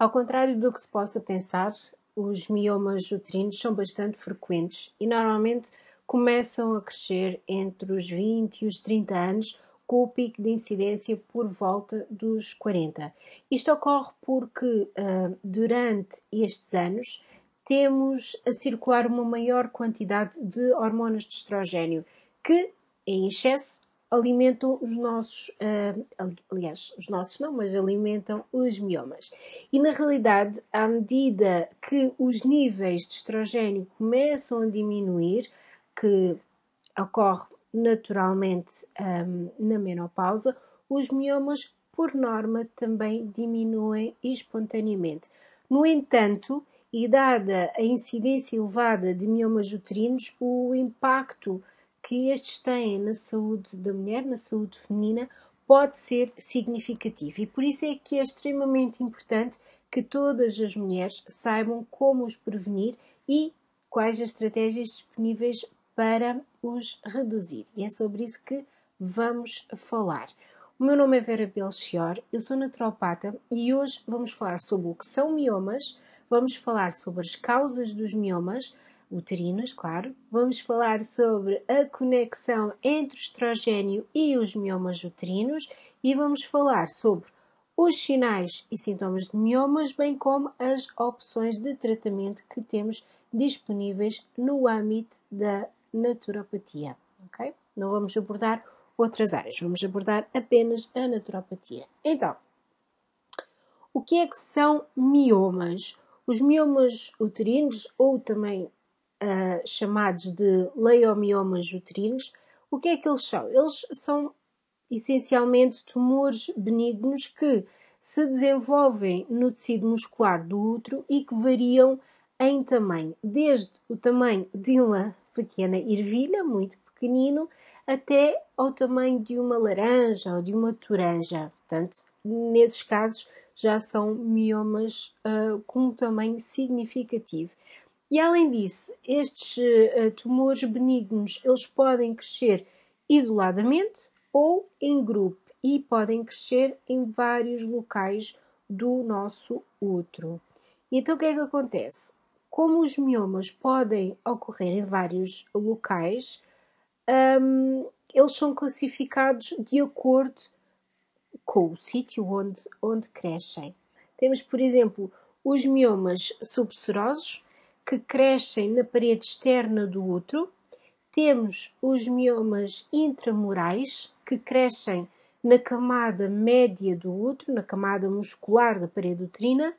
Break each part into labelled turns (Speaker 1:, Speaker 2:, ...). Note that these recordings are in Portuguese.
Speaker 1: Ao contrário do que se possa pensar, os miomas uterinos são bastante frequentes e normalmente começam a crescer entre os 20 e os 30 anos, com o pico de incidência por volta dos 40. Isto ocorre porque uh, durante estes anos temos a circular uma maior quantidade de hormonas de estrogênio que, em excesso, alimentam os nossos, uh, aliás, os nossos não, mas alimentam os miomas. E na realidade, à medida que os níveis de estrogênio começam a diminuir, que ocorre naturalmente um, na menopausa, os miomas, por norma, também diminuem espontaneamente. No entanto, e dada a incidência elevada de miomas uterinos, o impacto que estes têm na saúde da mulher, na saúde feminina, pode ser significativo. E por isso é que é extremamente importante que todas as mulheres saibam como os prevenir e quais as estratégias disponíveis para os reduzir. E é sobre isso que vamos falar. O meu nome é Vera Belchior, eu sou naturopata e hoje vamos falar sobre o que são miomas, vamos falar sobre as causas dos miomas, uterinas, claro. Vamos falar sobre a conexão entre o estrogênio e os miomas uterinos e vamos falar sobre os sinais e sintomas de miomas, bem como as opções de tratamento que temos disponíveis no âmbito da naturopatia. Ok? Não vamos abordar outras áreas, vamos abordar apenas a naturopatia. Então, o que é que são miomas? Os miomas uterinos, ou também uh, chamados de leiomiomas uterinos. O que é que eles são? Eles são essencialmente tumores benignos que se desenvolvem no tecido muscular do útero e que variam em tamanho, desde o tamanho de uma pequena ervilha, muito pequenino, até ao tamanho de uma laranja ou de uma toranja. Portanto, nesses casos já são miomas uh, com um tamanho significativo. E além disso, estes uh, tumores benignos eles podem crescer isoladamente ou em grupo e podem crescer em vários locais do nosso útero. Então o que é que acontece? Como os miomas podem ocorrer em vários locais, um, eles são classificados de acordo com o sítio onde, onde crescem. Temos, por exemplo, os miomas subserosos, que crescem na parede externa do útero. Temos os miomas intramurais, que crescem na camada média do útero, na camada muscular da parede uterina.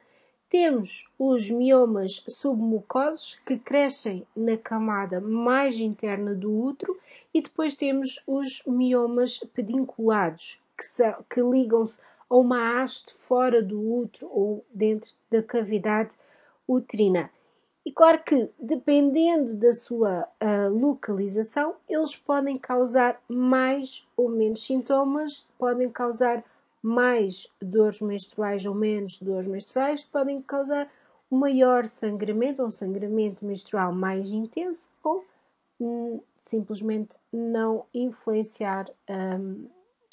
Speaker 1: Temos os miomas submucosos, que crescem na camada mais interna do útero. E depois temos os miomas pedinculados, que, que ligam-se a uma haste fora do útero ou dentro da cavidade uterina. E claro que, dependendo da sua uh, localização, eles podem causar mais ou menos sintomas, podem causar mais dores menstruais ou menos dores menstruais, podem causar um maior sangramento, um sangramento menstrual mais intenso ou hum, simplesmente não influenciar um,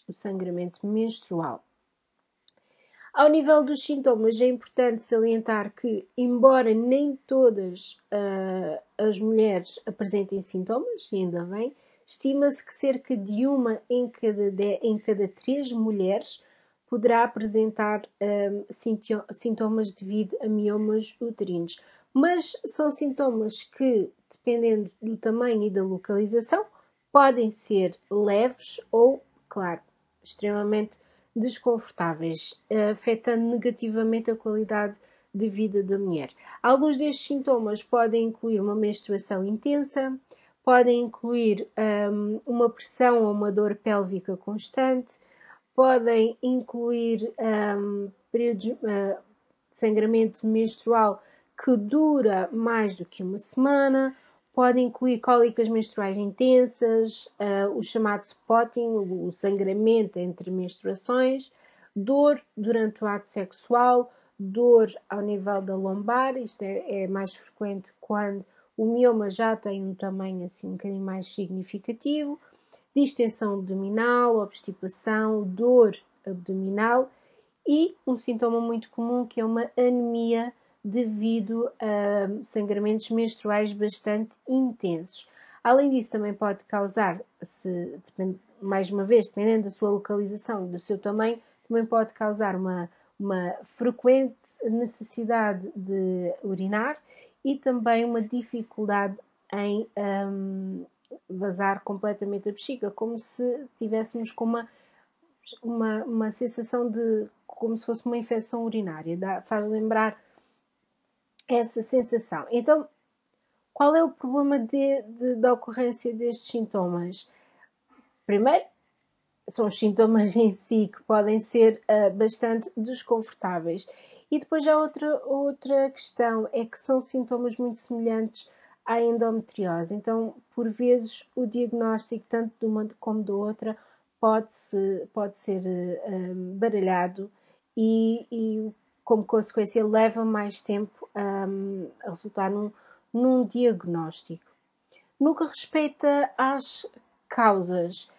Speaker 1: o sangramento menstrual. Ao nível dos sintomas, é importante salientar que, embora nem todas uh, as mulheres apresentem sintomas, ainda bem, estima-se que cerca de uma em cada, de, em cada três mulheres poderá apresentar uh, sintomas devido a miomas uterinos. Mas são sintomas que, dependendo do tamanho e da localização, podem ser leves ou, claro, extremamente desconfortáveis, afetando negativamente a qualidade de vida da mulher. Alguns destes sintomas podem incluir uma menstruação intensa, podem incluir um, uma pressão ou uma dor pélvica constante, podem incluir um, períodos uh, sangramento menstrual que dura mais do que uma semana, pode incluir cólicas menstruais intensas, uh, o chamado spotting, o sangramento entre menstruações, dor durante o ato sexual, dor ao nível da lombar, isto é, é mais frequente quando o mioma já tem um tamanho assim um bocadinho mais significativo, distensão abdominal, obstipação, dor abdominal e um sintoma muito comum que é uma anemia devido a sangramentos menstruais bastante intensos. Além disso, também pode causar, se, mais uma vez, dependendo da sua localização e do seu tamanho, também pode causar uma, uma frequente necessidade de urinar e também uma dificuldade em um, vazar completamente a bexiga, como se tivéssemos com uma, uma, uma sensação de como se fosse uma infecção urinária, dá, faz lembrar essa sensação. Então, qual é o problema de, de, da ocorrência destes sintomas? Primeiro, são os sintomas em si que podem ser uh, bastante desconfortáveis. E depois há outra, outra questão, é que são sintomas muito semelhantes à endometriose. Então, por vezes, o diagnóstico, tanto de uma como da outra, pode, -se, pode ser um, baralhado e, e, como consequência, leva mais tempo um, a resultar num, num diagnóstico. No que respeita às causas,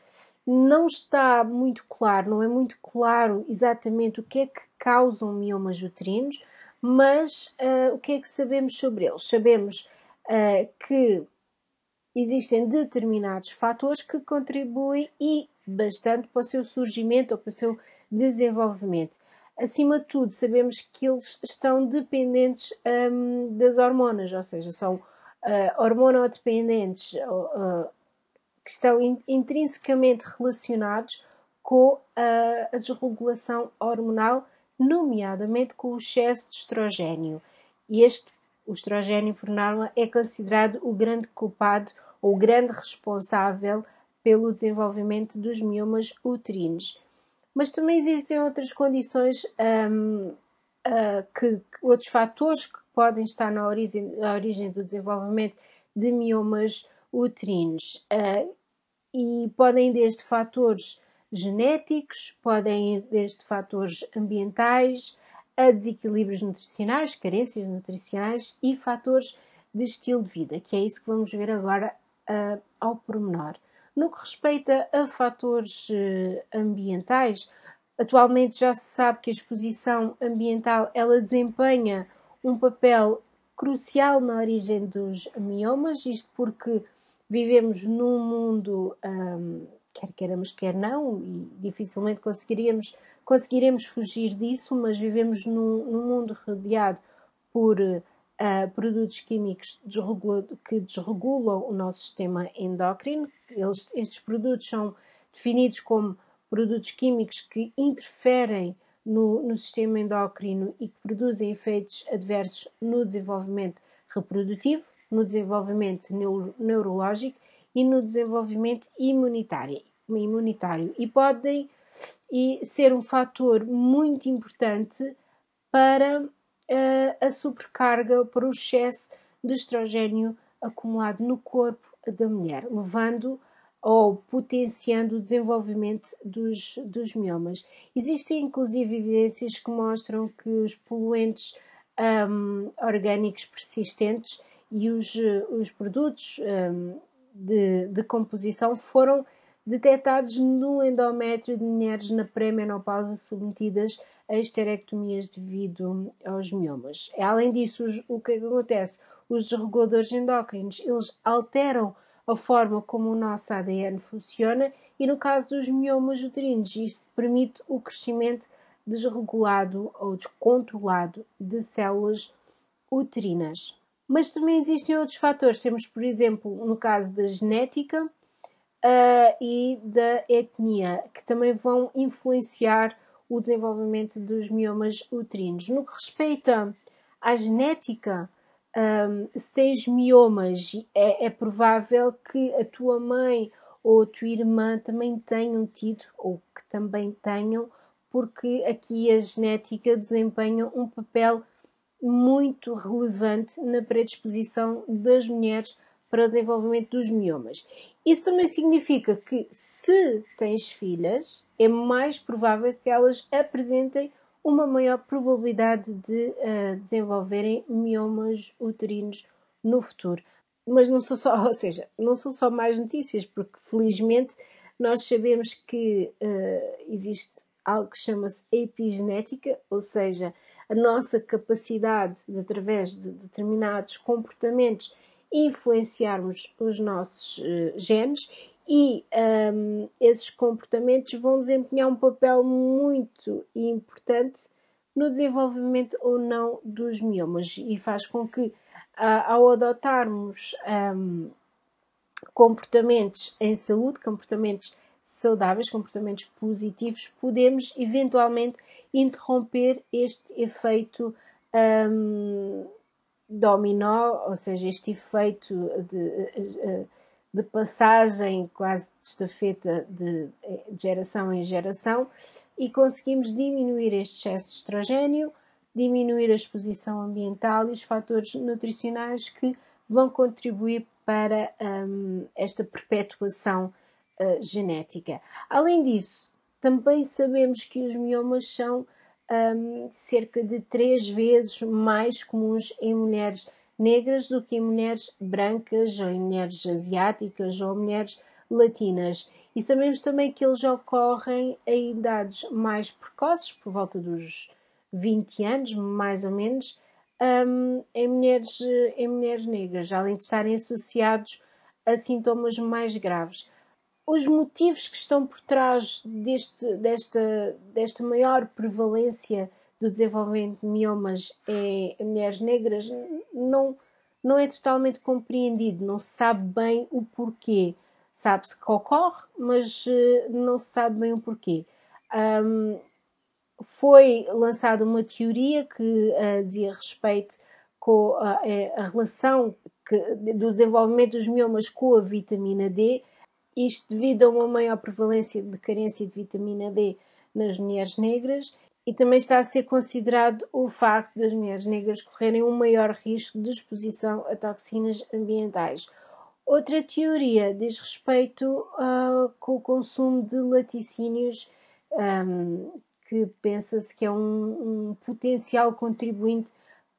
Speaker 1: não está muito claro, não é muito claro exatamente o que é que causam miomas uterinos, mas uh, o que é que sabemos sobre eles? Sabemos uh, que existem determinados fatores que contribuem e bastante para o seu surgimento ou para o seu desenvolvimento. Acima de tudo, sabemos que eles estão dependentes um, das hormonas, ou seja, são uh, hormonodependentes uh, que estão in intrinsecamente relacionados com a, a desregulação hormonal, nomeadamente com o excesso de estrogênio. E este, o estrogênio, por norma, é considerado o grande culpado ou o grande responsável pelo desenvolvimento dos miomas uterinos. Mas também existem outras condições, um, uh, que, que, outros fatores que podem estar na origem, na origem do desenvolvimento de miomas uterinos. Uh, e podem desde fatores genéticos, podem ir desde fatores ambientais, a desequilíbrios nutricionais, carências nutricionais e fatores de estilo de vida, que é isso que vamos ver agora uh, ao pormenor. No que respeita a fatores uh, ambientais, atualmente já se sabe que a exposição ambiental ela desempenha um papel crucial na origem dos miomas, isto porque vivemos num mundo, um, quer queiramos, quer não, e dificilmente conseguiríamos, conseguiremos fugir disso, mas vivemos num, num mundo rodeado por uh, produtos químicos que desregulam o nosso sistema endócrino. Eles, estes produtos são definidos como produtos químicos que interferem no, no, sistema endócrino e que produzem efeitos adversos no desenvolvimento reprodutivo no desenvolvimento neuro, neurológico e no desenvolvimento imunitário, imunitário e podem e ser um fator muito importante para a sobrecarga, para o excesso de estrogênio acumulado no corpo da mulher, levando ou potenciando o desenvolvimento dos, dos miomas. Existem inclusive evidências que mostram que os poluentes um, orgânicos persistentes e os, os produtos um, de, de composição foram detectados no endométrio de mulheres na pré-menopausa submetidas a esterectomias devido aos miomas. Além disso, o que acontece? Os desreguladores endócrinos, eles alteram a forma como o nosso ADN funciona e no caso dos miomas uterinos, isto permite o crescimento desregulado ou descontrolado de células uterinas. Mas também existem outros fatores. Temos, por exemplo, no caso da genética uh, e da etnia, que também vão influenciar o desenvolvimento dos miomas uterinos. No que respeita à genética, um, se tens miomas, é, é, provável que a tua mãe ou a tua irmã também tenham tido, ou que também tenham, porque aqui a genética desempenha um papel muito relevante na predisposição das mulheres para o desenvolvimento dos miomas. Isso também significa que, se tens filhas, é mais provável que elas apresentem uma maior probabilidade de uh, desenvolverem miomas uterinos no futuro. Mas não são só, ou seja, não são só mais notícias, porque felizmente nós sabemos que uh, existe algo que chama-se epigenética, ou seja, a nossa capacidade de, através de determinados comportamentos, influenciarmos os nossos uh, genes e um, esses comportamentos vão desempenhar um papel muito importante no desenvolvimento ou não dos miomas e faz com que, uh, ao adotarmos um, comportamentos em saúde, comportamentos saudáveis, comportamentos positivos, podemos eventualmente interromper este efeito um, dominó, ou seja, este efeito de, de passagem quase de estafeta de, de geração em geração e conseguimos diminuir este excesso de estrogênio, diminuir a exposição ambiental e os fatores nutricionais que vão contribuir para um, esta perpetuação uh, genética. Além disso, também sabemos que os miomas são um, cerca de três vezes mais comuns em mulheres negras do que em mulheres brancas, ou em mulheres asiáticas ou mulheres latinas. E sabemos também que eles ocorrem em idades mais precoces, por volta dos 20 anos, mais ou menos, um, em, mulheres, em mulheres negras, além de estarem associados a sintomas mais graves. Os motivos que estão por trás deste, desta, desta maior prevalência do desenvolvimento de miomas em mulheres negras não, não é totalmente compreendido, não se sabe bem o porquê. Sabe-se que ocorre, mas uh, não se sabe bem o porquê. Um, foi lançada uma teoria que uh, dizia respeito com a, a relação que, do desenvolvimento dos miomas com a vitamina D, isto devido a uma maior prevalência de carência de vitamina D nas mulheres negras e também está a ser considerado o facto das mulheres negras correrem um maior risco de exposição a toxinas ambientais. Outra teoria diz respeito uh, com o consumo de laticínios um, que pensa-se que é um, um, potencial contribuinte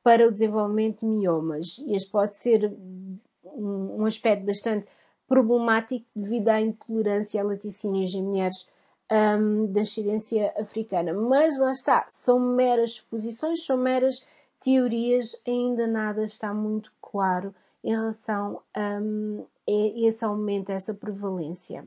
Speaker 1: para o desenvolvimento de miomas. Este pode ser um, um aspecto bastante problemático devido à intolerância a laticínios em mulheres um, da ascendência africana. Mas lá está, são meras suposições, são meras teorias, ainda nada está muito claro em relação um, a esse aumento, a essa prevalência.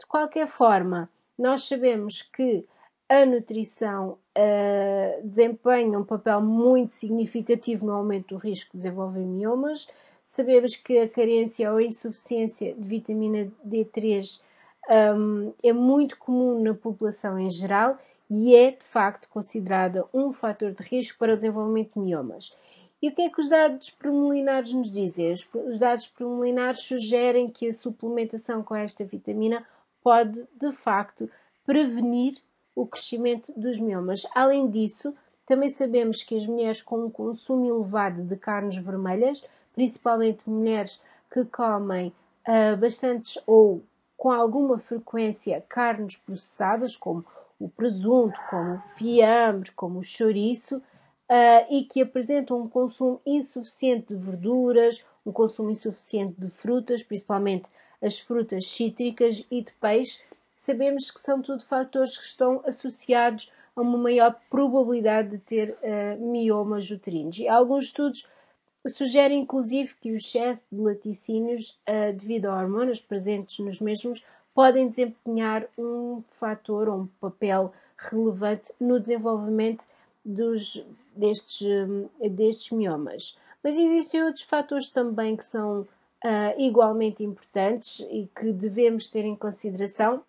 Speaker 1: De qualquer forma, nós sabemos que a nutrição uh, desempenha um papel muito significativo no aumento do risco de desenvolver miomas. Sabemos que a carência ou a insuficiência de vitamina D3 um, é muito comum na população em geral e é de facto considerada um fator de risco para o desenvolvimento de miomas. E o que é que os dados preliminares nos dizem? Os dados preliminares sugerem que a suplementação com esta vitamina pode de facto prevenir o crescimento dos miomas. Além disso, também sabemos que as mulheres com um consumo elevado de carnes vermelhas, principalmente mulheres que comem uh, bastantes ou com alguma frequência carnes processadas, como o presunto, como o fiambre, como o chouriço, uh, e que apresentam um consumo insuficiente de verduras, um consumo insuficiente de frutas, principalmente as frutas cítricas e de peixe, sabemos que são tudo fatores que estão associados a uma maior probabilidade de ter uh, miomas uterinos. E alguns estudos sugerem, inclusive, que o excesso de laticínios, uh, devido a hormonas presentes nos mesmos, podem desempenhar um fator ou um papel relevante no desenvolvimento dos, destes, destes miomas. Mas existem outros fatores também que são uh, igualmente importantes e que devemos ter em consideração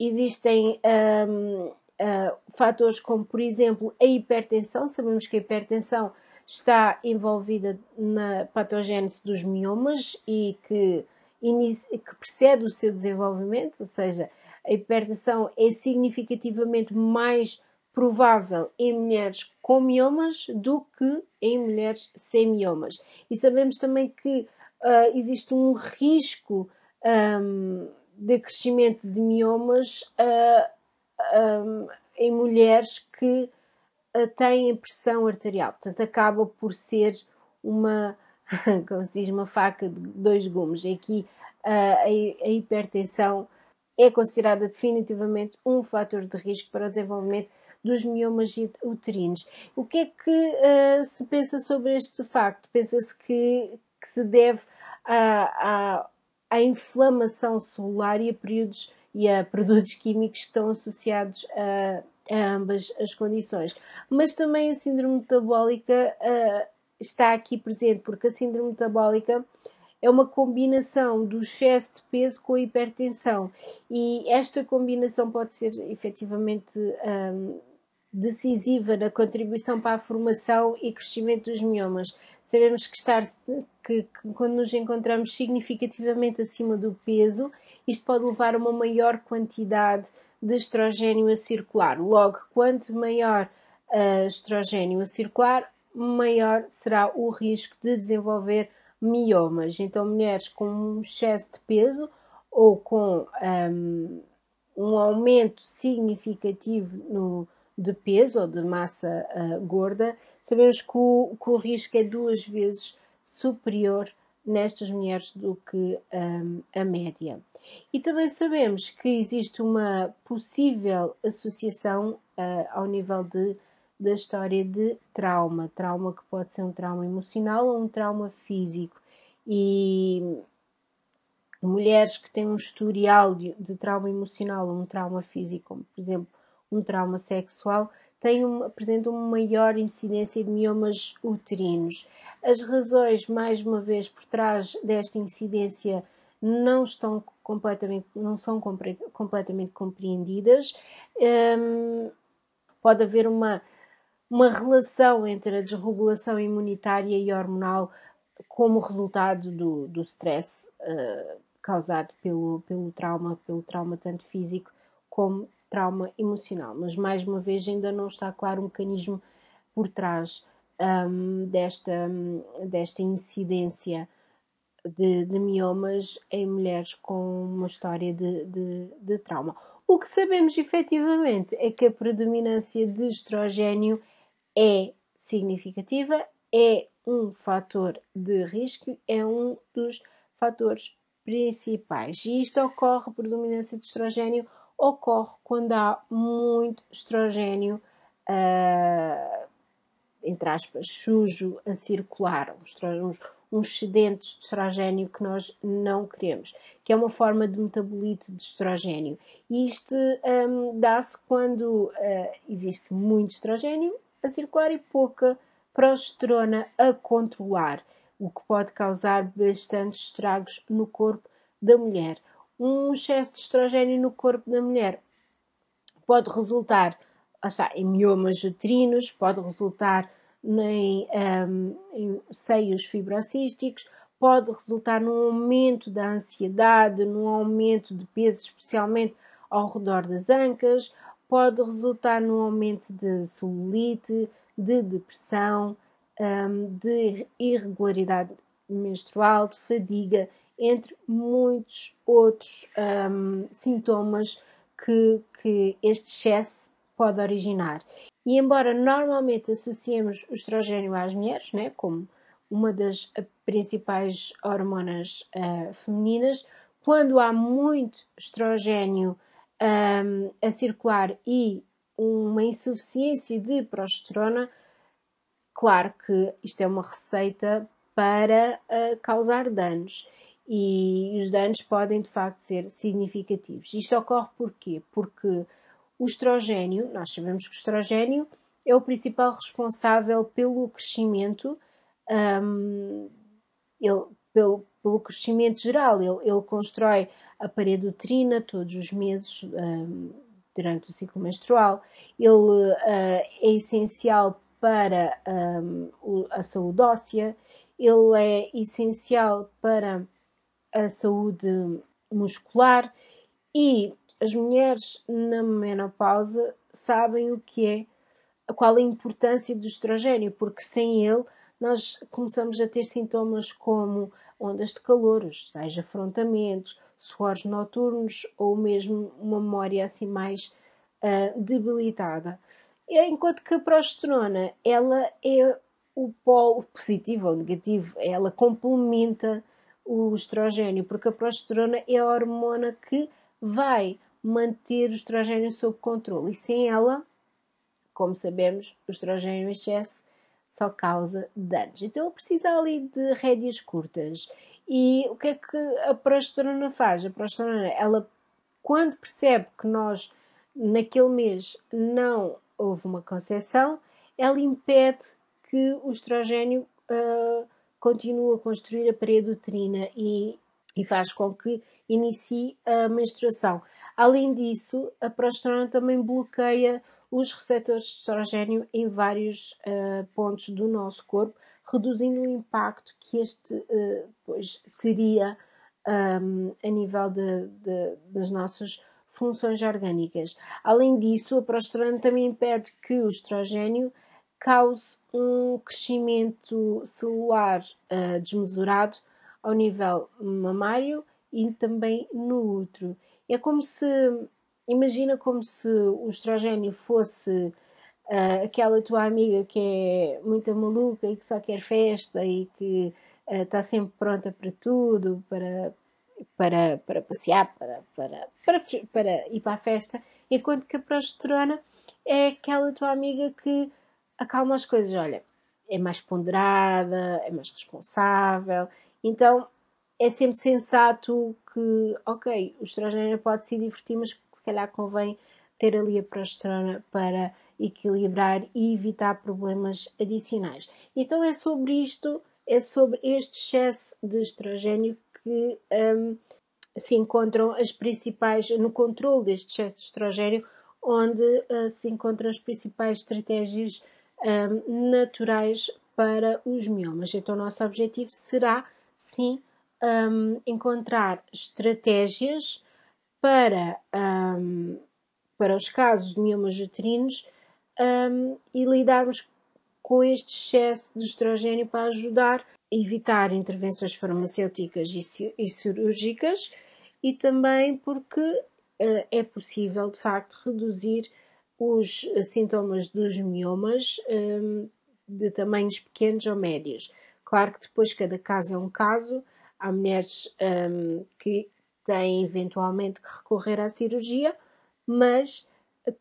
Speaker 1: Existem um, uh, ah, fatores como, por exemplo, a hipertensão. Sabemos que a hipertensão está envolvida na patogênese dos miomas e que, que precede o seu desenvolvimento, ou seja, a hipertensão é significativamente mais provável em mulheres com miomas do que em mulheres sem miomas. E sabemos também que uh, existe um risco um, de crescimento de miomas uh, um, em mulheres que têm pressão arterial. Portanto, acaba por ser uma, como se diz, uma faca de dois gumes. Aqui uh, a, a, hipertensão é considerada definitivamente um fator de risco para o desenvolvimento dos miomas uterinos. O que é que uh, se pensa sobre este facto? Pensa-se que, que, se deve à, à, inflamação celular e a períodos e a produtos químicos que estão associados a, a ambas as condições. Mas também a síndrome metabólica uh, está aqui presente, porque a síndrome metabólica é uma combinação do excesso de peso com a hipertensão e esta combinação pode ser efetivamente um, decisiva na contribuição para a formação e crescimento dos miomas. Sabemos que, estar, que, que quando nos encontramos significativamente acima do peso, isto pode levar a uma maior quantidade de estrogênio a circular. Logo, quanto maior uh, estrogênio a circular, maior será o risco de desenvolver miomas. Então, mulheres com um excesso de peso ou com um, um aumento significativo no, de peso ou de massa uh, gorda, sabemos que o, que o, risco é duas vezes superior nestas mulheres do que um, a média. E também sabemos que existe uma possível associação uh, ao nível de, da história de trauma. Trauma que pode ser um trauma emocional ou um trauma físico. E mulheres que têm um historial de, de trauma emocional ou um trauma físico, como por exemplo um trauma sexual, têm uma, apresentam uma maior incidência de miomas uterinos. As razões, mais uma vez, por trás desta incidência não estão completamente, não são completamente compreendidas. Um, pode haver uma, uma relação entre a desregulação imunitária e hormonal como resultado do, do stress uh, causado pelo, pelo trauma, pelo trauma tanto físico como trauma emocional. Mas mais uma vez ainda não está claro o mecanismo por trás um, desta, desta incidência de, de, miomas em mulheres com uma história de, de, de trauma. O que sabemos efetivamente é que a predominância de estrogênio é significativa, é um fator de risco, é um dos fatores principais. E isto ocorre, a predominância de estrogênio ocorre quando há muito estrogênio, uh, entre aspas, sujo a circular, uns excedentes de estrogênio que nós não queremos, que é uma forma de metabolito de estrogênio. E isto um, dá-se quando uh, existe muito estrogênio a circular e pouca progesterona a controlar, o que pode causar bastantes estragos no corpo da mulher. Um excesso de estrogênio no corpo da mulher pode resultar está, em miomas uterinos, pode resultar em, um, em seios fibrocísticos, pode resultar num aumento da ansiedade, num aumento de peso, especialmente ao redor das ancas, pode resultar num aumento de celulite, de depressão, um, de irregularidade menstrual, de fadiga, entre muitos outros um, sintomas que, que este excesso pode originar. E embora normalmente associemos o estrogênio às mulheres, né, como uma das principais hormonas uh, femininas, quando há muito estrogênio um, a circular e uma insuficiência de progesterona, claro que isto é uma receita para uh, causar danos e os danos podem de facto ser significativos. Isto ocorre porquê? Porque o estrogênio, nós sabemos que o estrogênio é o principal responsável pelo crescimento, um, ele, pelo, pelo crescimento geral. Ele, ele constrói a parede uterina todos os meses um, durante o ciclo menstrual. Ele uh, é essencial para um, a saúde óssea, ele é essencial para a saúde muscular e as mulheres na menopausa sabem o que é, qual a importância do estrogênio, porque sem ele nós começamos a ter sintomas como ondas de calor, seja afrontamentos, suores noturnos ou mesmo uma memória assim mais uh, debilitada. Enquanto que a progesterona, ela é o polo positivo ou negativo, ela complementa o estrogênio, porque a progesterona é a hormona que vai manter o estrogênio sob controle. E sem ela, como sabemos, o estrogênio em excesso só causa danos. Então ele precisa ali de rédeas curtas. E o que é que a progesterona faz? A progesterona, ela, quando percebe que nós, naquele mês, não houve uma concepção, ela impede que o estrogênio uh, continue a construir a parede uterina e, e faz com que inicie a menstruação. Além disso, a progesterona também bloqueia os receptores de estrogênio em vários uh, pontos do nosso corpo, reduzindo o impacto que este uh, pois, teria um, a nível de, de, das nossas funções orgânicas. Além disso, a progesterona também impede que o estrogênio cause um crescimento celular uh, desmesurado ao nível mamário e também no útero. É como se imagina como se o estrogênio fosse uh, aquela tua amiga que é muito maluca e que só quer festa e que está uh, sempre pronta para tudo, para, para, para passear, para, para, para, para ir para a festa, enquanto que a progesterona é aquela tua amiga que acalma as coisas, olha, é mais ponderada, é mais responsável, então é sempre sensato que, ok, o estrogênio pode se divertir, mas se calhar convém ter ali a progesterona para equilibrar e evitar problemas adicionais. Então é sobre isto, é sobre este excesso de estrogênio que um, se encontram as principais, no controle deste excesso de estrogênio, onde uh, se encontram as principais estratégias um, naturais para os miomas. Então o nosso objetivo será, sim, um, encontrar estratégias para, um, para os casos de miomas uterinos um, e lidarmos com este excesso de estrogênio para ajudar a evitar intervenções farmacêuticas e, cirúrgicas e também porque uh, é possível, de facto, reduzir os sintomas dos miomas um, de tamanhos pequenos ou médios. Claro que depois cada caso é um caso. Há mulheres um, que têm eventualmente que recorrer à cirurgia, mas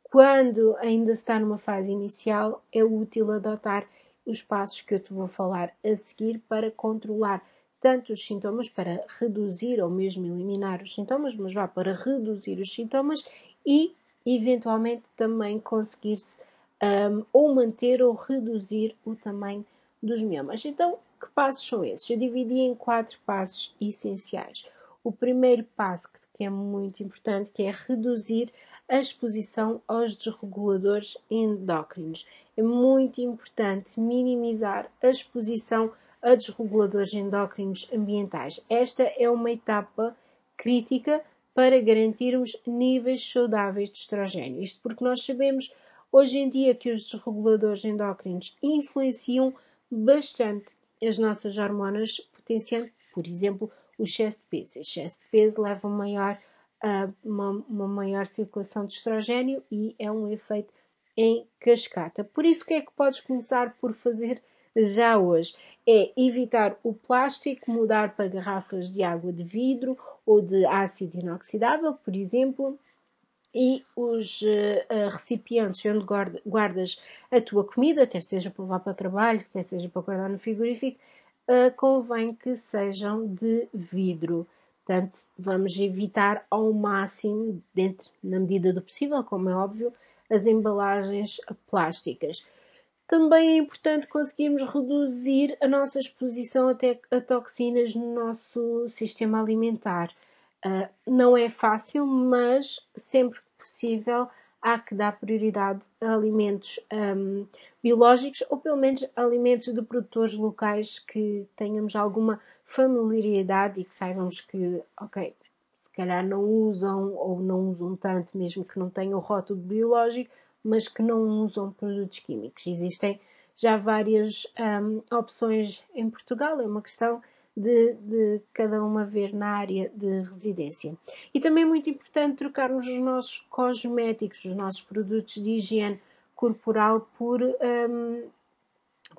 Speaker 1: quando ainda está numa fase inicial, é útil adotar os passos que eu te vou falar a seguir para controlar tanto os sintomas, para reduzir ou mesmo eliminar os sintomas, mas vá para reduzir os sintomas e eventualmente também conseguir-se um, ou manter ou reduzir o tamanho dos miomas. Então, que passos são esses? Eu dividi em quatro passos essenciais. O primeiro passo, que é muito importante, que é reduzir a exposição aos desreguladores endócrinos. É muito importante minimizar a exposição a desreguladores endócrinos ambientais. Esta é uma etapa crítica para garantirmos níveis saudáveis de estrogênio. Isto porque nós sabemos hoje em dia que os desreguladores endócrinos influenciam bastante as nossas hormonas, potenciando, por exemplo, o excesso de peso. O excesso de peso leva a maior, uh, uma, uma, maior circulação de estrogênio e é um efeito em cascata. Por isso, o que é que podes começar por fazer já hoje? É evitar o plástico, mudar para garrafas de água de vidro ou de ácido inoxidável, por exemplo, e os uh, recipientes onde guardas a tua comida, quer seja para levar para trabalho, quer seja para guardar no frigorífico, uh, convém que sejam de vidro. Portanto, vamos evitar ao máximo, dentro, na medida do possível, como é óbvio, as embalagens plásticas. Também é importante conseguirmos reduzir a nossa exposição a toxinas no nosso sistema alimentar. Uh, não é fácil, mas sempre que possível há que dar prioridade a alimentos um, biológicos ou pelo menos alimentos de produtores locais que tenhamos alguma familiaridade e que saibamos que, ok, se calhar não usam ou não usam tanto, mesmo que não tenham o rótulo biológico, mas que não usam produtos químicos. Existem já várias um, opções em Portugal, é uma questão de, de, cada uma ver na área de residência. E também é muito importante trocarmos os nossos cosméticos, os nossos produtos de higiene corporal por um,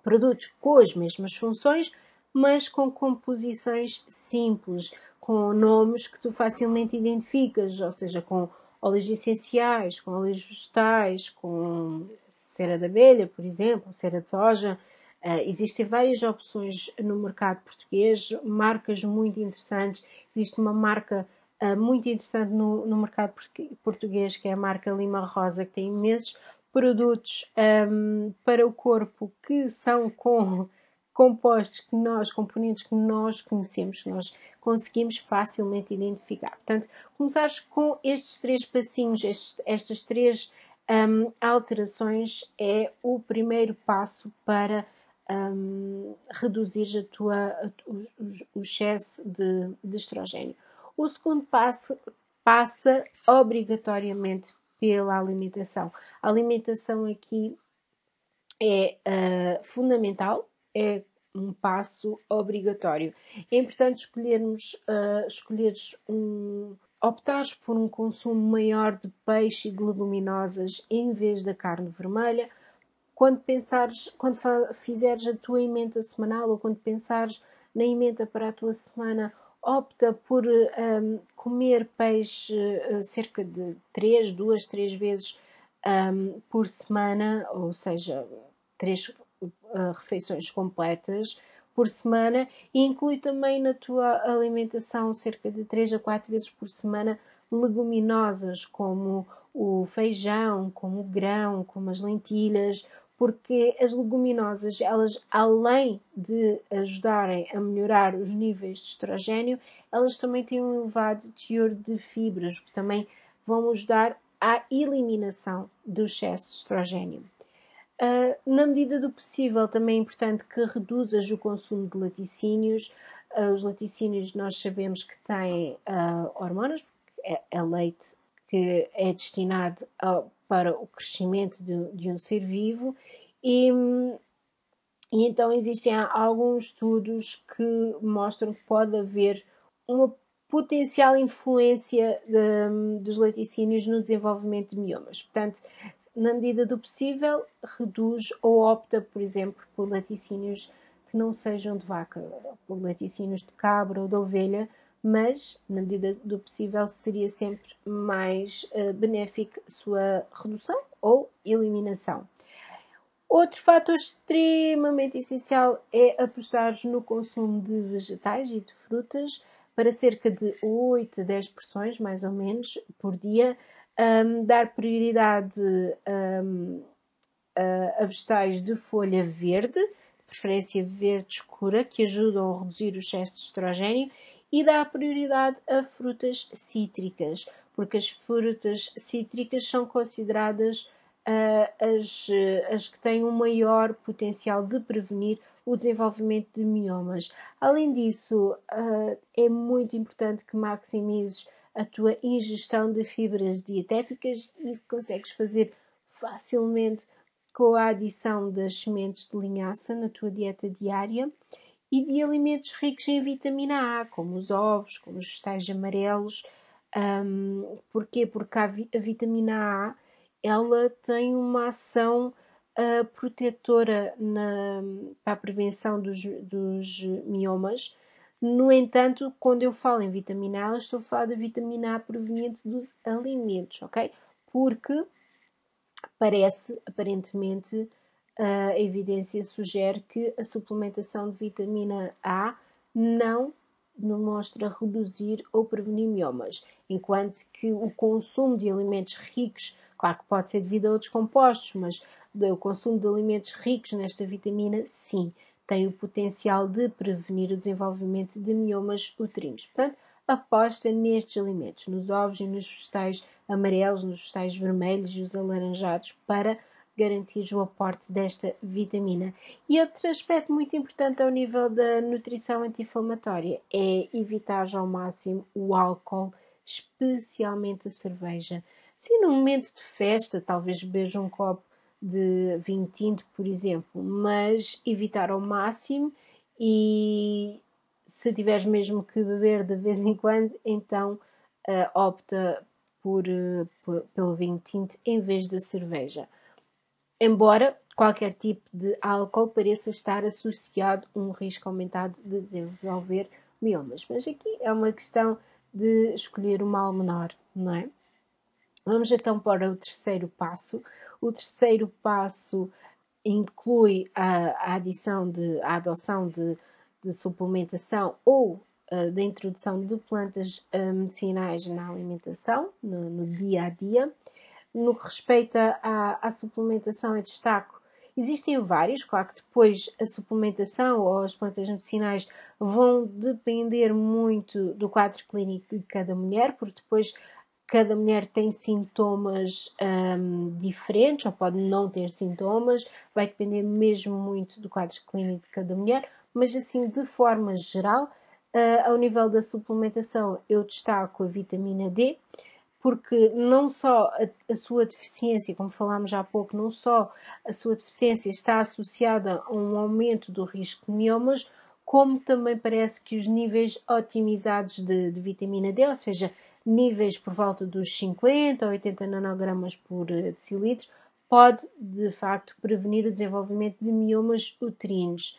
Speaker 1: produtos com as mesmas funções, mas com composições simples, com nomes que tu facilmente identificas, ou seja, com óleos essenciais, com óleos vegetais, com cera de abelha, por exemplo, cera de soja. Uh, existem várias opções no mercado português, marcas muito interessantes. Existe uma marca uh, muito interessante no, no, mercado português, que é a marca Lima Rosa, que tem imensos produtos um, para o corpo que são com compostos que nós, componentes que nós conhecemos, que nós conseguimos facilmente identificar. Portanto, começares com estes três passinhos, estes, estas três um, alterações é o primeiro passo para um, reduzir a tua, a, o, o, excesso de, de estrogênio. O segundo passo passa obrigatoriamente pela alimentação. A alimentação aqui é uh, fundamental, é um passo obrigatório. É importante escolhermos, uh, escolheres um, optares por um consumo maior de peixe e leguminosas em vez da carne vermelha. Quando pensares, quando fizeres a tua emenda semanal ou quando pensares na emenda para a tua semana, opta por um, comer peixe uh, cerca de 3, 2, 3 vezes um, por semana, ou seja, 3 uh, refeições completas por semana e inclui também na tua alimentação cerca de 3 a 4 vezes por semana leguminosas como o feijão, como o grão, como as lentilhas, porque as leguminosas, elas além de ajudarem a melhorar os níveis de estrogênio, elas também têm um elevado teor de fibras, que também vão ajudar à eliminação do excesso de estrogênio. Uh, na medida do possível, também é importante que reduzas o consumo de laticínios. Uh, os laticínios nós sabemos que têm uh, hormonas, é, é, leite que é destinado para o crescimento de, de, um ser vivo e, e então existem alguns estudos que mostram que pode haver uma potencial influência de, dos laticínios no desenvolvimento de miomas. Portanto, na medida do possível, reduz ou opta, por exemplo, por laticínios que não sejam de vaca, por laticínios de cabra ou de ovelha, mas, na medida do possível, seria sempre mais uh, benéfico a sua redução ou eliminação. Outro fator extremamente essencial é apostar no consumo de vegetais e de frutas para cerca de 8 a 10 porções, mais ou menos, por dia, um, dar prioridade um, a, a vegetais de folha verde, de preferência verde escura, que ajudam a reduzir o excesso de estrogênio, e dar prioridade a frutas cítricas, porque as frutas cítricas são consideradas uh, as, as que têm um maior potencial de prevenir o desenvolvimento de miomas. Além disso, uh, é muito importante que maximizes a tua ingestão de fibras dietéticas e consegues fazer facilmente com a adição das sementes de linhaça na tua dieta diária e de alimentos ricos em vitamina A, como os ovos, como os vegetais amarelos. Um, porquê? Porque a, vi a, vitamina A ela tem uma ação uh, protetora na, para a prevenção dos, dos miomas no entanto, quando eu falo em vitamina A, estou a falar da vitamina A proveniente dos alimentos, ok? Porque parece, aparentemente, a evidência sugere que a suplementação de vitamina A não demonstra reduzir ou prevenir miomas, enquanto que o consumo de alimentos ricos, claro que pode ser devido a outros compostos, mas o consumo de alimentos ricos nesta vitamina, sim, tem o potencial de prevenir o desenvolvimento de miomas uterinos. Portanto, aposta nestes alimentos, nos ovos e nos vegetais amarelos, nos vegetais vermelhos e os alaranjados, para garantir o aporte desta vitamina. E outro aspecto muito importante ao nível da nutrição anti-inflamatória é evitar ao máximo o álcool, especialmente a cerveja. Se no momento de festa, talvez beber um copo de vinho tinto, por exemplo, mas evitar ao máximo e se tiveres mesmo que beber de vez em quando, então uh, opta por, uh, pelo vinho tinto em vez da cerveja. Embora qualquer tipo de álcool pareça estar associado a um risco aumentado de desenvolver miomas. Mas aqui é uma questão de escolher o mal menor, não é? Vamos então para o terceiro passo. O terceiro passo inclui a, a adição de a adoção de, de suplementação ou uh, da introdução de plantas uh, medicinais na alimentação, no, no, dia a dia. No que respeita à, à suplementação, eu destaco Existem vários, claro que depois a suplementação ou as plantas medicinais vão depender muito do quadro clínico de cada mulher, porque depois cada mulher tem sintomas um, diferentes ou pode não ter sintomas, vai depender mesmo muito do quadro clínico de cada mulher, mas assim de forma geral, uh, ao nível da suplementação, eu destaco a vitamina D, porque não só a, a, sua deficiência, como falámos há pouco, não só a sua deficiência está associada a um aumento do risco de miomas, como também parece que os níveis otimizados de, de vitamina D, ou seja, níveis por volta dos 50 ou 80 nanogramas por eh, decilitro, pode de facto prevenir o desenvolvimento de miomas uterinos.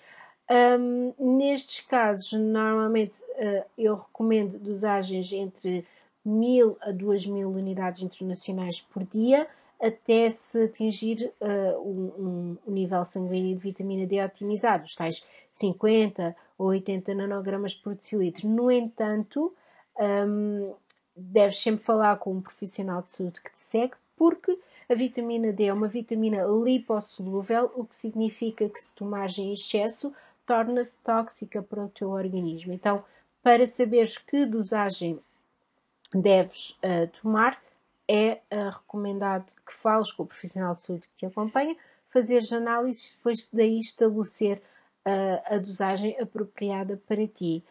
Speaker 1: Um, nestes casos, normalmente uh, eu recomendo dosagens entre 1000 a 2000 unidades internacionais por dia até se atingir uh, um, um, nível sanguíneo de vitamina D otimizado, os tais 50 ou 80 nanogramas por decilitro. No entanto, um, deves sempre falar com um profissional de saúde que te segue, porque a vitamina D é uma vitamina lipossolúvel, o que significa que se tomares em excesso, torna-se tóxica para o teu organismo. Então, para saberes que dosagem deves uh, tomar, é uh, recomendado que fales com o profissional de saúde que te acompanha, fazeres análises e depois daí estabelecer uh, a dosagem apropriada para ti.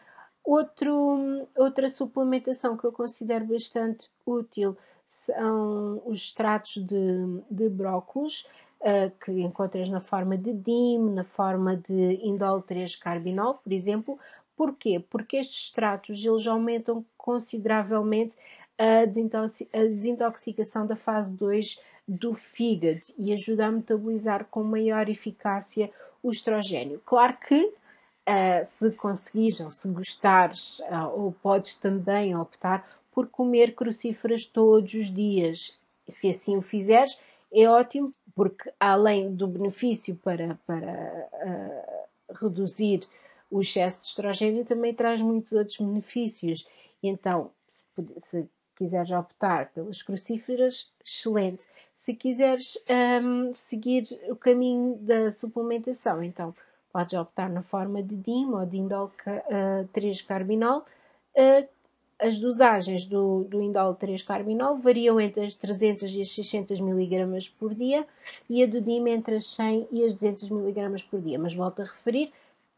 Speaker 1: Outro, outra suplementação que eu considero bastante útil são os extratos de, de brócolis, uh, que encontras na forma de DIM, na forma de indol 3-carbinol, por exemplo, Porquê? Porque estes extratos eles aumentam consideravelmente a, desintoxicação da fase 2 do fígado e ajuda a metabolizar com maior eficácia o estrogênio. Claro que uh, se conseguires ou se gostares, uh, ou podes também optar por comer crucíferas todos os dias. Se assim o fizeres, é ótimo, porque além do benefício para, para uh, reduzir o excesso de estrogênio também traz muitos outros benefícios. Então, se, se quiseres optar pelas crucíferas, excelente. Se quiseres um, seguir o caminho da suplementação, então podes optar na forma de DIM ou de indol uh, 3-carbinol. Uh, as dosagens do, do indol 3-carbinol variam entre as 300 e as 600 mg por dia e a do DIM entre as 100 e as 200 mg por dia. Mas volto a referir,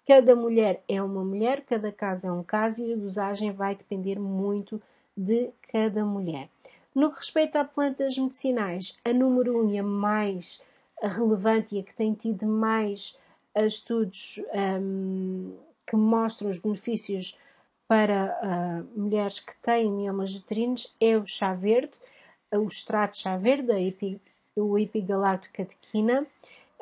Speaker 1: Cada mulher é uma mulher, cada caso é um caso e a dosagem vai depender muito de cada mulher. No que respeita a plantas medicinais, a número 1 um e a mais relevante e a que tem tido mais estudos um, que mostram os benefícios para uh, mulheres que têm miomas uterinos é o chá verde, o extrato chá verde, a epi, o epigalactocatequina.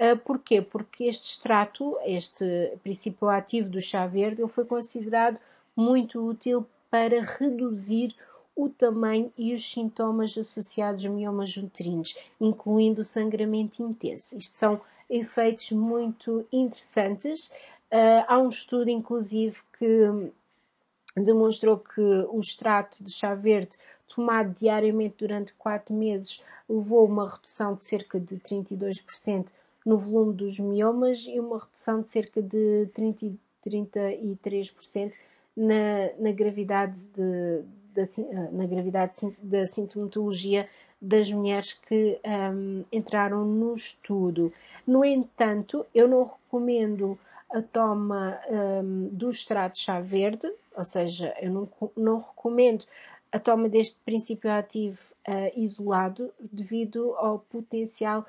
Speaker 1: Uh, porquê? Porque este extrato, este princípio ativo do chá verde, ele foi considerado muito útil para reduzir o tamanho e os sintomas associados a miomas uterinos, incluindo o sangramento intenso. Isto são efeitos muito interessantes. Uh, há um estudo, inclusive, que demonstrou que o extrato de chá verde tomado diariamente durante 4 meses levou a uma redução de cerca de 32% no volume dos miomas e uma redução de cerca de 30, 33% na, na gravidade de, da, na gravidade da sintomatologia das mulheres que um, entraram no estudo. No entanto, eu não recomendo a toma um, do extrato de chá verde, ou seja, eu não, não recomendo a toma deste princípio ativo uh, isolado devido ao potencial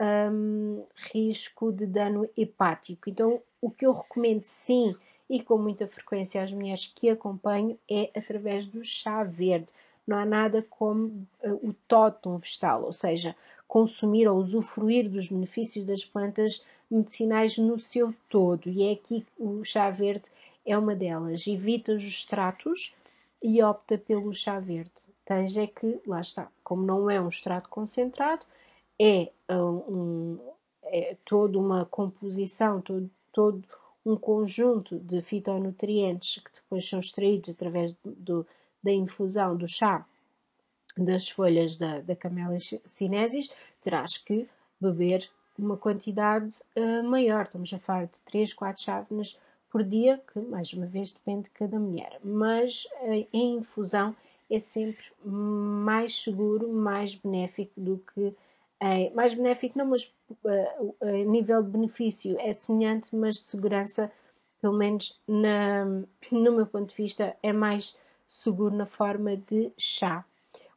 Speaker 1: um, risco de dano hepático. Então, o que eu recomendo sim e com muita frequência às mulheres que acompanho é através do chá verde. Não há nada como uh, o tótum vegetal, ou seja, consumir ou usufruir dos benefícios das plantas medicinais no seu todo. E é aqui que o chá verde é uma delas. Evita os extratos e opta pelo chá verde. Tens é que, lá está, como não é um extrato concentrado, é, um, é toda uma composição, todo, todo um conjunto de fitonutrientes que depois são extraídos através do, da infusão do chá das folhas da, da Camellia sinensis, terás que beber uma quantidade uh, maior. Estamos a falar de 3, 4 chávenas por dia, que mais uma vez depende de cada mulher. Mas uh, em infusão é sempre mais seguro, mais benéfico do que. Uh, mais benéfico, não, mas a nível de benefício é semelhante, mas de segurança, pelo menos na, no meu ponto de vista, é mais seguro na forma de chá.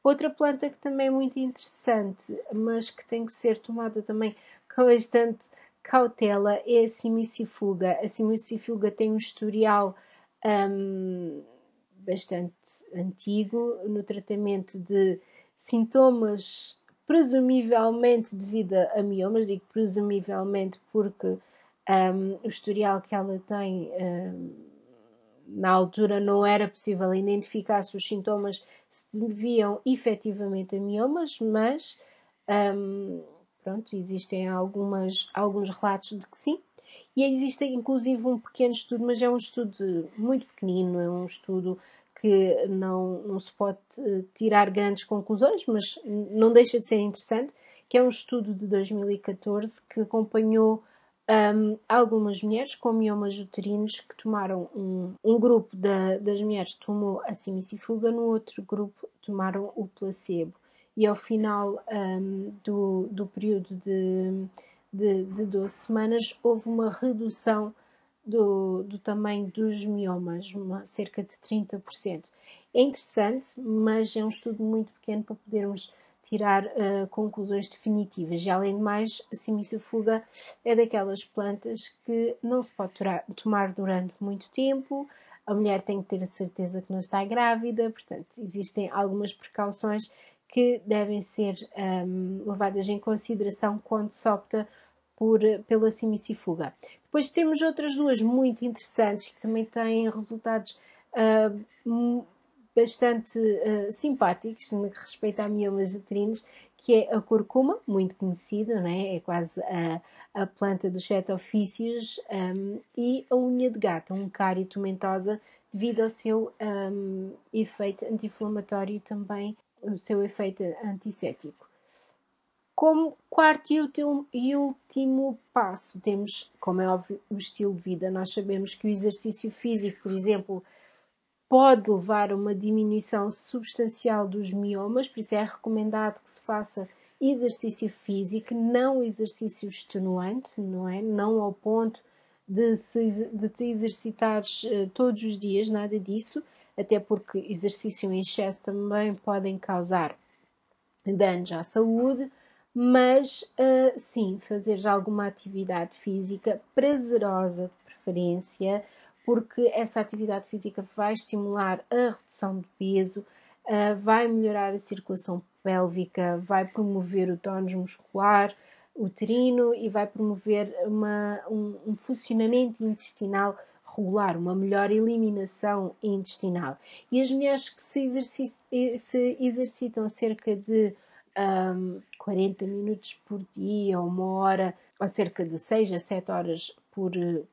Speaker 1: Outra planta que também é muito interessante, mas que tem que ser tomada também com bastante cautela, é a simicifuga. A simicifuga tem um historial um, bastante antigo no tratamento de sintomas presumivelmente devido a miomas, digo presumivelmente porque um, o historial que ela tem um, na altura não era possível identificar se os sintomas se deviam efetivamente a miomas, mas um, pronto, existem algumas, alguns relatos de que sim. E existe inclusive um pequeno estudo, mas é um estudo muito pequenino, é um estudo que não, não se pode eh, tirar grandes conclusões, mas não deixa de ser interessante, que é um estudo de 2014 que acompanhou um, algumas mulheres com miomas uterinos que tomaram um, um grupo da, das mulheres tomou a simicifuga, no outro grupo tomaram o placebo. E ao final um, do, do período de, de, de 12 semanas houve uma redução do, do tamanho dos miomas, uma, cerca de 30%. É interessante, mas é um estudo muito pequeno para podermos tirar uh, conclusões definitivas. E além de mais, a simisafuga é daquelas plantas que não se pode tomar durante muito tempo. A mulher tem que ter a certeza que não está grávida, portanto, existem algumas precauções que devem ser um, levadas em consideração quando se opta por, pela simicifuga. Depois temos outras duas muito interessantes que também têm resultados uh, bastante uh, simpáticos no que respeita a miomas uterinos, que é a curcuma, muito conhecida, não é? quase a, a planta dos sete ofícios, um, e a unha de gato, um cário tomentosa, devido ao seu um, efeito anti-inflamatório e também o seu efeito antisséptico. Como quarto e último, e último passo, temos, como é óbvio, o estilo de vida. Nós sabemos que o exercício físico, por exemplo, pode levar a uma diminuição substancial dos miomas, por isso é recomendado que se faça exercício físico, não exercício extenuante, não é? Não ao ponto de, se, de te exercitares uh, todos os dias, nada disso, até porque exercício em excesso também podem causar danos à saúde, mas uh, sim, fazer já alguma atividade física prazerosa de preferência, porque essa atividade física vai estimular a redução de peso, uh, vai melhorar a circulação pélvica, vai promover o tónus muscular uterino e vai promover uma, um, um funcionamento intestinal regular, uma melhor eliminação intestinal. E as mulheres que se, se exercitam cerca de um, 40 minutos por dia, uma hora, ou cerca de 6 a 7 horas por,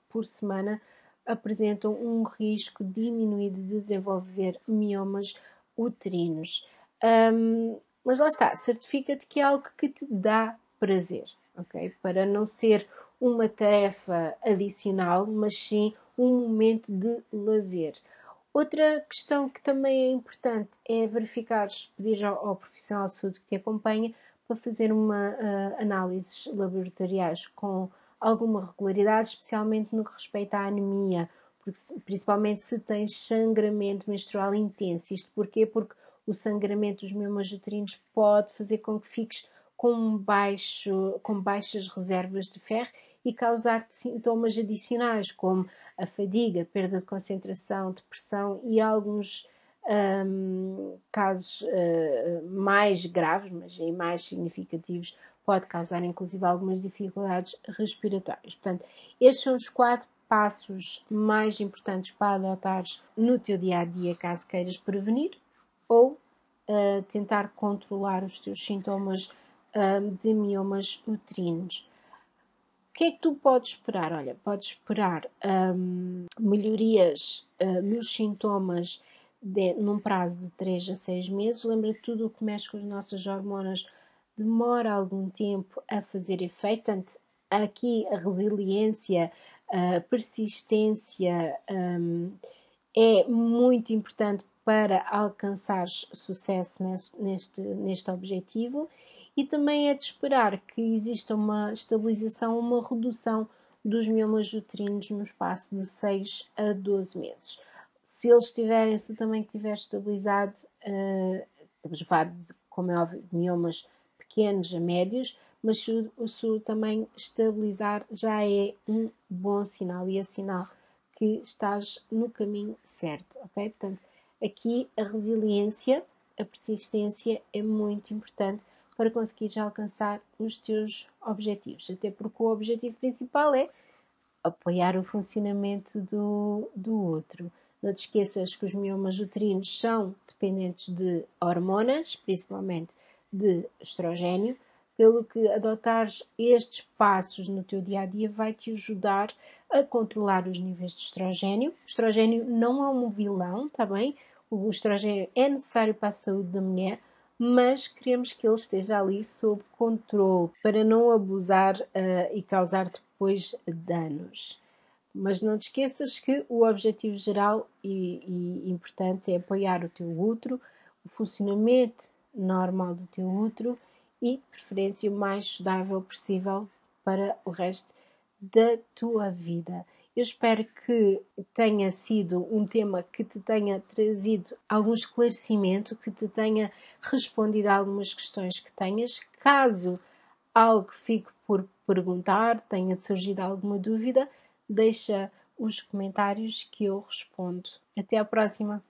Speaker 1: por semana, apresentam um risco diminuído de desenvolver miomas uterinos. Um, mas lá está, certifica-te que é algo que te dá prazer, ok? Para não ser uma tarefa adicional, mas sim um momento de lazer. Outra questão que também é importante é verificar, pedir ao, ao profissional de saúde que te acompanha para fazer uma uh, análises laboratoriais com alguma regularidade, especialmente no que respeita à anemia, porque, principalmente se tens sangramento menstrual intenso. Isto porquê? Porque o sangramento dos miomas uterinos pode fazer com que fiques com, baixo, com baixas reservas de ferro e causar-te sintomas adicionais, como a fadiga, perda de concentração, depressão e alguns um, casos uh, mais graves, mas em mais significativos, pode causar inclusive algumas dificuldades respiratórias. Portanto, estes são os quatro passos mais importantes para adotares no teu dia a dia caso queiras prevenir ou uh, tentar controlar os teus sintomas uh, de miomas uterinos. O que é que tu podes esperar? Olha, podes esperar um, melhorias uh, nos sintomas de, num prazo de 3 a 6 meses. Lembra tudo o que mexe com as nossas hormonas demora algum tempo a fazer efeito. Portanto, aqui a resiliência, a persistência um, é muito importante para alcançar sucesso neste, neste, neste objetivo e também é de esperar que exista uma estabilização, uma redução dos miomas uterinos no espaço de 6 a 12 meses. Se eles estiverem, se também estiver estabilizado, uh, estamos a falar de, como é óbvio, de miomas pequenos a médios, mas se, se também estabilizar já é um bom sinal e é sinal que estás no caminho certo, ok? Portanto, aqui a resiliência, a persistência é muito importante para conseguires alcançar os teus objetivos. Até porque o objetivo principal é apoiar o funcionamento do, do outro. Não te esqueças que os miomas uterinos são dependentes de hormonas, principalmente de estrogênio, pelo que adotares estes passos no teu dia a dia vai te ajudar a controlar os níveis de estrogênio. O estrogênio não é um vilão, tá bem? O estrogênio é necessário para a saúde da mulher, mas queremos que ele esteja ali sob controle para não abusar uh, e causar depois danos. Mas não te esqueças que o objetivo geral e, e importante é apoiar o teu útero, o funcionamento normal do teu útero e, preferência, o mais saudável possível para o resto da tua vida. Eu espero que tenha sido um tema que te tenha trazido algum esclarecimento, que te tenha respondido a algumas questões que tenhas. Caso algo fique por perguntar, tenha surgido alguma dúvida, deixa os comentários que eu respondo. Até à próxima!